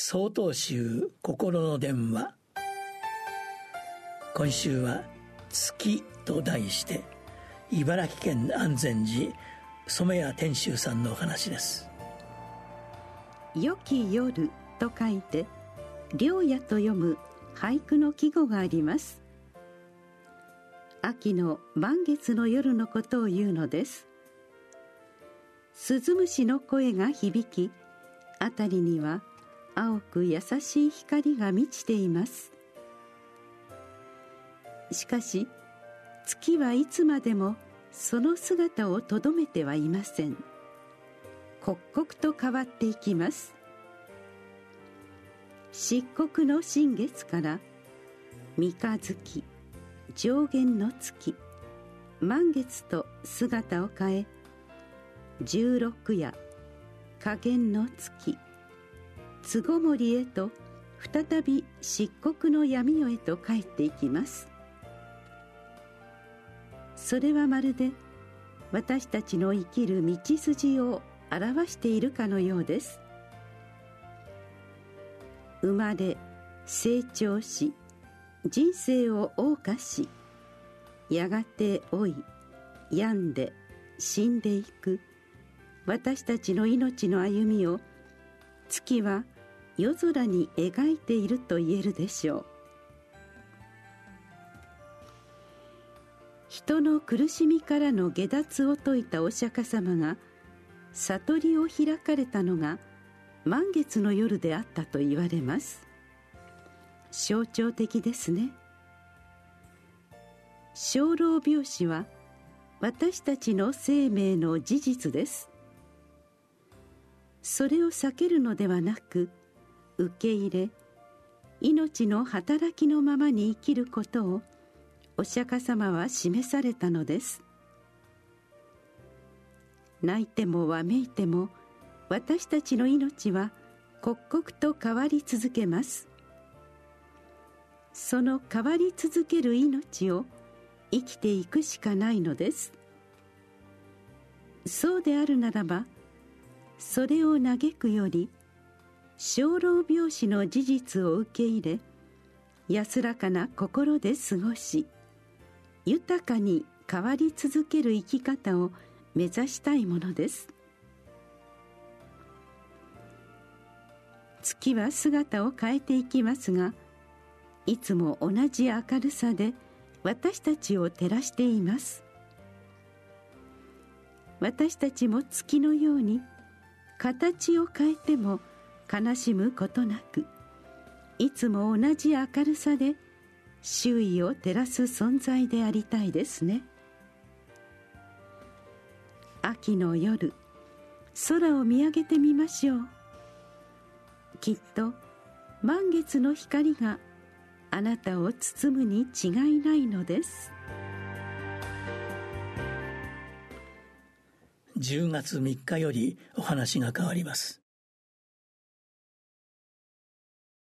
総統集心の電話。今週は「月」と題して茨城県安全寺染谷天秀さんのお話です「良き夜」と書いて「良夜」と読む俳句の季語があります。秋の満月の夜のことを言うのです。スズムシの声が響き辺りには青く優しい光が満ちています。しかし月はいつまでもその姿をとどめてはいません。刻々と変わっていきます。漆黒の新月から三日月上限の月満月と姿を変え十六夜加減の月巣ごもりへと再び漆黒の闇夜へと帰っていきます。それはまるで私たちの生きる道筋を表しているかのようです。生まれ成長し人生を謳歌しやがて老い病んで死んでいく私たちの命の歩みを月は夜空に描いていると言えるでしょう。人の苦しみからの下脱を説いたお釈迦様が悟りを開かれたのが満月の夜であったと言われます。象徴的ですね。生老病死は私たちの生命の事実です。それを避けるのではなく受け入れ命の働きのままに生きることをお釈迦様は示されたのです。泣いてもわめいても私たちの命は刻々と変わり続けます。その変わり続ける命を生きていくしかないのです。そうであるならばそれを嘆くより生老病死の事実を受け入れ安らかな心で過ごし豊かに変わり続ける生き方を目指したいものです。月は姿を変えていきますがいつも同じ明るさで私たちを照らしています。私たちも月のように形を変えても悲しむことなくいつも同じ明るさで周囲を照らす存在でありたいですね。秋の夜空を見上げてみましょう。きっと満月の光があなたを包むに違いないのです。10月3日よりお話が変わります。